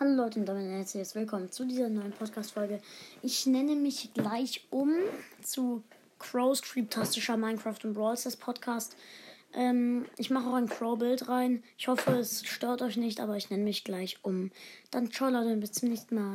Hallo Leute und damit herzlich willkommen zu dieser neuen Podcast-Folge. Ich nenne mich gleich um zu Crow's Creeptastischer Minecraft und Brawl Stars Podcast. Ähm, ich mache auch ein Crow-Bild rein. Ich hoffe, es stört euch nicht, aber ich nenne mich gleich um. Dann ciao Leute, bis zum nächsten Mal.